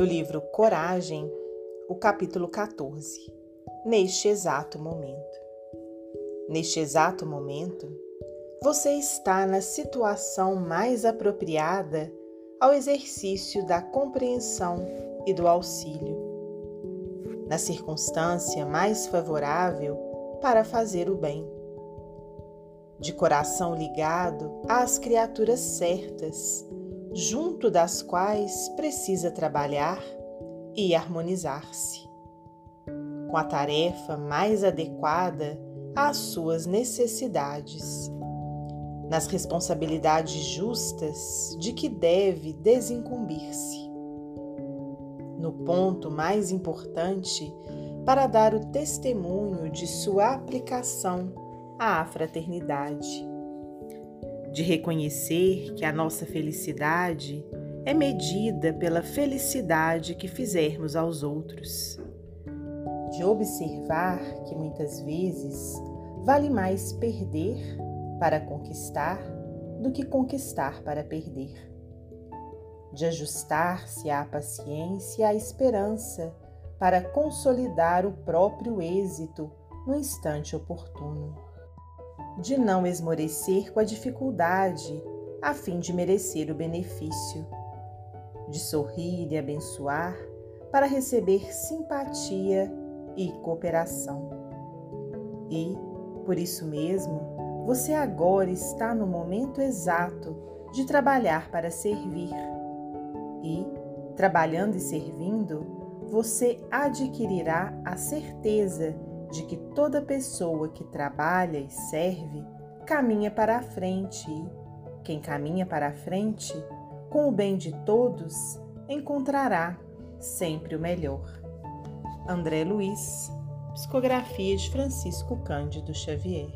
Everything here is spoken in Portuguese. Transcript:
do livro Coragem, o capítulo 14. Neste exato momento. Neste exato momento, você está na situação mais apropriada ao exercício da compreensão e do auxílio, na circunstância mais favorável para fazer o bem. De coração ligado às criaturas certas, junto das quais precisa trabalhar e harmonizar-se, com a tarefa mais adequada às suas necessidades nas responsabilidades justas de que deve desincumbir-se. No ponto mais importante para dar o testemunho de sua aplicação à fraternidade, de reconhecer que a nossa felicidade é medida pela felicidade que fizermos aos outros, de observar que muitas vezes vale mais perder para conquistar do que conquistar para perder. De ajustar-se à paciência e à esperança para consolidar o próprio êxito no instante oportuno. De não esmorecer com a dificuldade a fim de merecer o benefício. De sorrir e abençoar para receber simpatia e cooperação. E, por isso mesmo, você agora está no momento exato de trabalhar para servir. E, trabalhando e servindo, você adquirirá a certeza de que toda pessoa que trabalha e serve caminha para a frente e, quem caminha para a frente, com o bem de todos, encontrará sempre o melhor. André Luiz, Psicografia de Francisco Cândido Xavier